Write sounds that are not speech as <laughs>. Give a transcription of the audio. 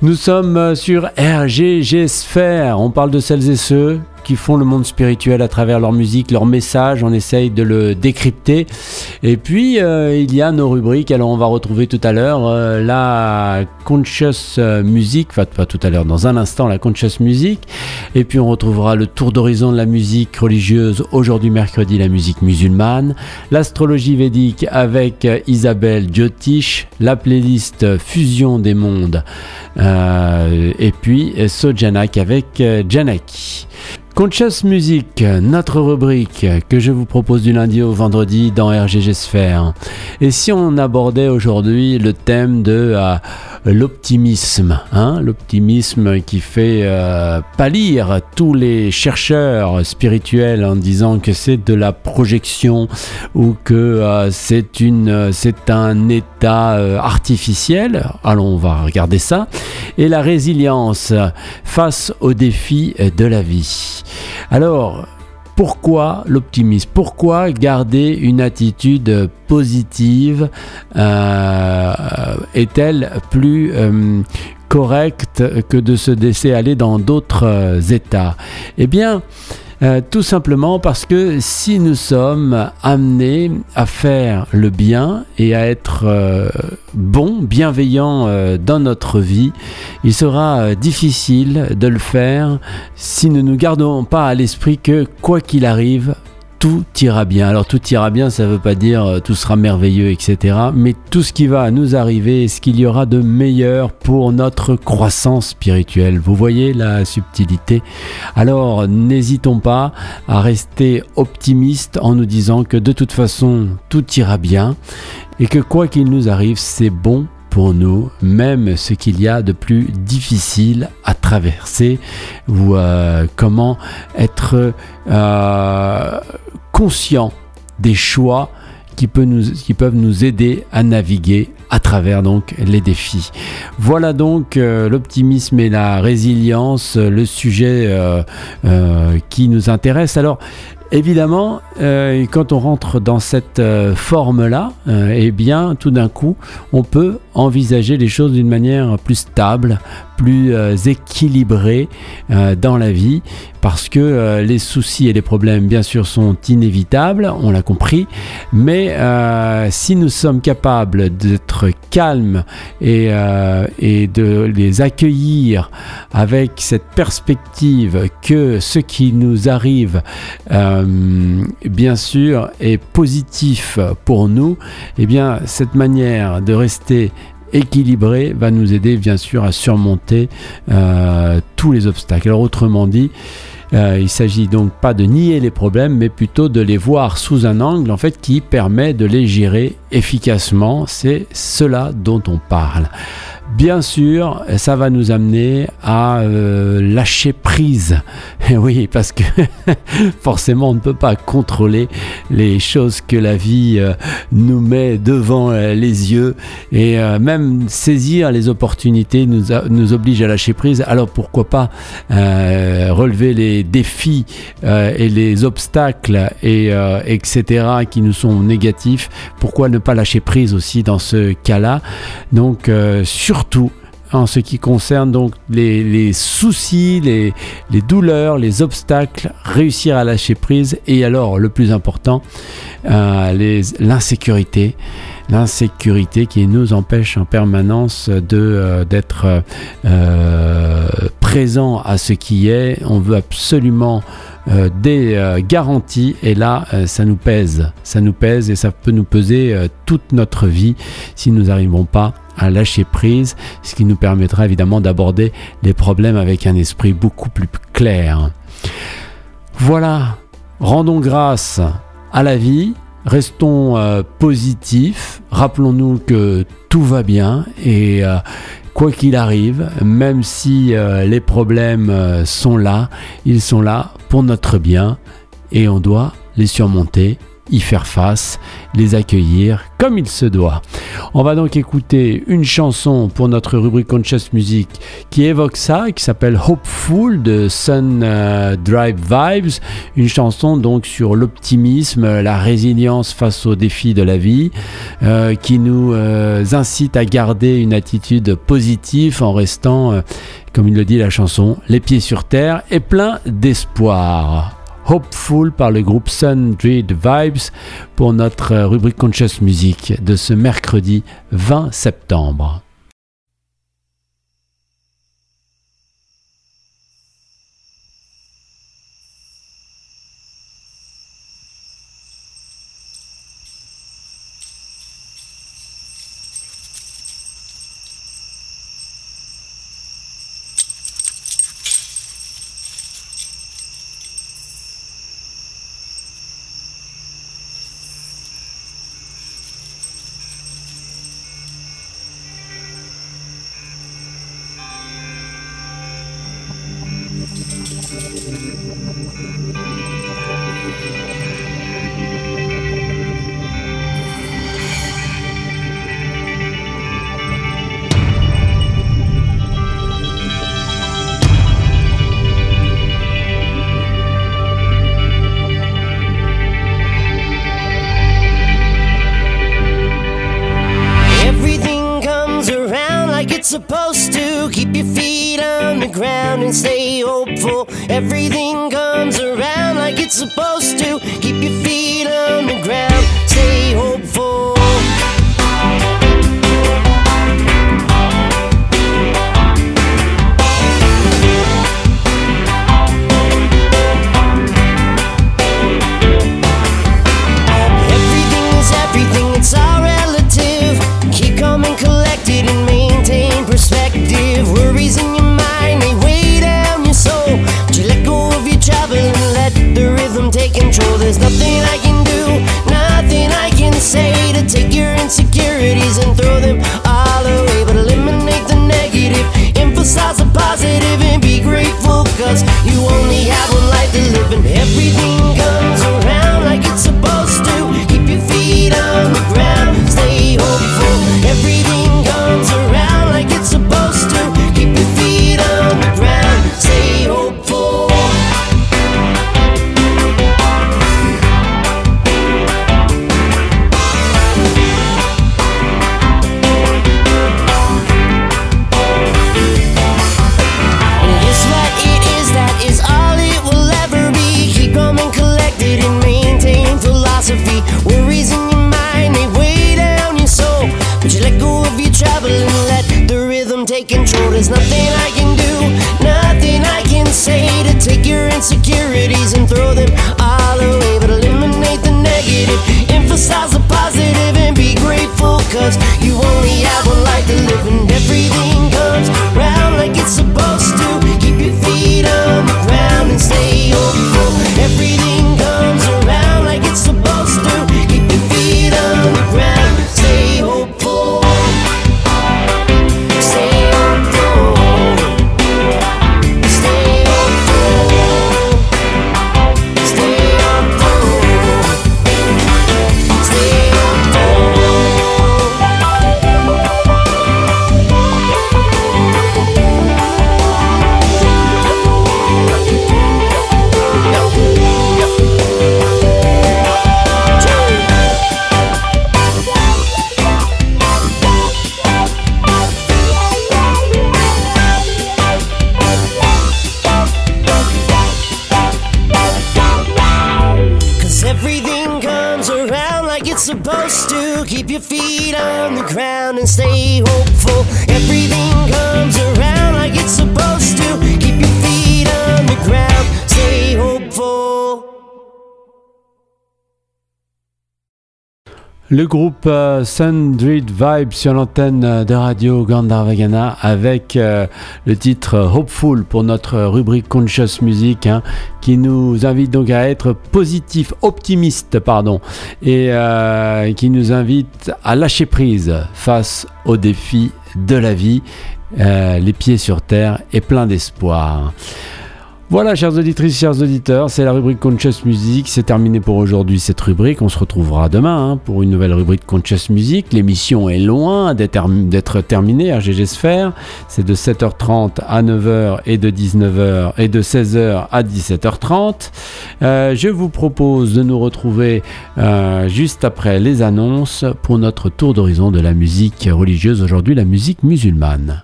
Nous sommes sur RGG Sphère. On parle de celles et ceux qui font le monde spirituel à travers leur musique, leur message. On essaye de le décrypter. Et puis, euh, il y a nos rubriques. Alors, on va retrouver tout à l'heure euh, la Conscious Music, enfin, pas tout à l'heure, dans un instant, la Conscious Music. Et puis, on retrouvera le tour d'horizon de la musique religieuse. Aujourd'hui, mercredi, la musique musulmane. L'astrologie védique avec Isabelle Diotish. La playlist Fusion des mondes. Euh, et puis, Sojanak avec Janak. Conscious Music, notre rubrique que je vous propose du lundi au vendredi dans RGG Sphère. Et si on abordait aujourd'hui le thème de euh, l'optimisme, hein, l'optimisme qui fait euh, pâlir tous les chercheurs spirituels en disant que c'est de la projection ou que euh, c'est c'est un état artificiel. Alors on va regarder ça. Et la résilience face aux défis de la vie. Alors, pourquoi l'optimisme? Pourquoi garder une attitude positive euh, est-elle plus euh, correcte que de se laisser aller dans d'autres euh, états? Eh bien, euh, tout simplement parce que si nous sommes amenés à faire le bien et à être euh, bons, bienveillants euh, dans notre vie, il sera difficile de le faire si nous ne nous gardons pas à l'esprit que quoi qu'il arrive, tout ira bien. Alors tout ira bien, ça ne veut pas dire euh, tout sera merveilleux, etc. Mais tout ce qui va nous arriver est ce qu'il y aura de meilleur pour notre croissance spirituelle. Vous voyez la subtilité Alors n'hésitons pas à rester optimiste en nous disant que de toute façon tout ira bien et que quoi qu'il nous arrive, c'est bon nous, même ce qu'il y a de plus difficile à traverser ou euh, comment être euh, conscient des choix qui, nous, qui, peuvent nous aider à naviguer à travers donc les défis. Voilà donc euh, l'optimisme et la résilience, le sujet qui nous intéresse. Alors Évidemment, euh, quand on rentre dans cette euh, forme-là, euh, eh bien, tout d'un coup, on peut envisager les choses d'une manière plus stable, plus équilibrée dans la vie, parce que les soucis et les problèmes, bien sûr, sont inévitables, on l'a compris, mais si nous sommes capables d'être calmes et, et de les accueillir avec cette perspective que ce qui nous arrive, euh, bien sûr, est positif pour nous, et eh bien, cette manière de rester équilibré va nous aider bien sûr à surmonter euh, tous les obstacles. Alors autrement dit, euh, il s'agit donc pas de nier les problèmes, mais plutôt de les voir sous un angle en fait qui permet de les gérer efficacement. C'est cela dont on parle. Bien sûr, ça va nous amener à euh, lâcher prise. <laughs> oui, parce que <laughs> forcément, on ne peut pas contrôler les choses que la vie euh, nous met devant euh, les yeux. Et même saisir les opportunités nous, nous oblige à lâcher prise. Alors pourquoi pas relever les défis et les obstacles, et, etc., qui nous sont négatifs. Pourquoi ne pas lâcher prise aussi dans ce cas-là? Donc, sur en ce qui concerne donc les, soucis, les, douleurs, les obstacles, réussir à lâcher prise et alors le plus important, euh, l'insécurité. L'insécurité qui nous empêche en permanence de euh, d'être euh, présent à ce qui est. On veut absolument des garanties et là ça nous pèse, ça nous pèse et ça peut nous peser toute notre vie si nous n'arrivons pas à lâcher prise, ce qui nous permettra évidemment d'aborder les problèmes avec un esprit beaucoup plus clair. Voilà, rendons grâce à la vie, restons euh, positifs, rappelons-nous que tout va bien et euh, quoi qu'il arrive, même si euh, les problèmes sont là, ils sont là pour notre bien et on doit les surmonter y faire face, les accueillir comme il se doit. On va donc écouter une chanson pour notre rubrique Conscious Music qui évoque ça, qui s'appelle Hopeful de Sun euh, Drive Vibes, une chanson donc sur l'optimisme, la résilience face aux défis de la vie, euh, qui nous euh, incite à garder une attitude positive en restant, comme il le dit la chanson, les pieds sur terre et plein d'espoir. Hopeful par le groupe Sun Dread Vibes pour notre rubrique Conscious Music de ce mercredi 20 septembre. Keep your feet on the ground and stay hopeful. Everything comes around like it's supposed to. Keep your feet on the ground, stay hopeful. Insecurities and throw Le groupe euh, Vibe sur l'antenne de radio Gandharvagana avec euh, le titre Hopeful pour notre rubrique Conscious Music hein, qui nous invite donc à être positif, optimiste pardon et euh, qui nous invite à lâcher prise face aux défis de la vie, euh, les pieds sur terre et plein d'espoir. Voilà, chères auditrices, chers auditeurs, c'est la rubrique Conscious Music. C'est terminé pour aujourd'hui cette rubrique. On se retrouvera demain hein, pour une nouvelle rubrique Conscious Music. L'émission est loin d'être terminée à GG Sphere. C'est de 7h30 à 9h et de 19h et de 16h à 17h30. Euh, je vous propose de nous retrouver euh, juste après les annonces pour notre tour d'horizon de la musique religieuse, aujourd'hui la musique musulmane.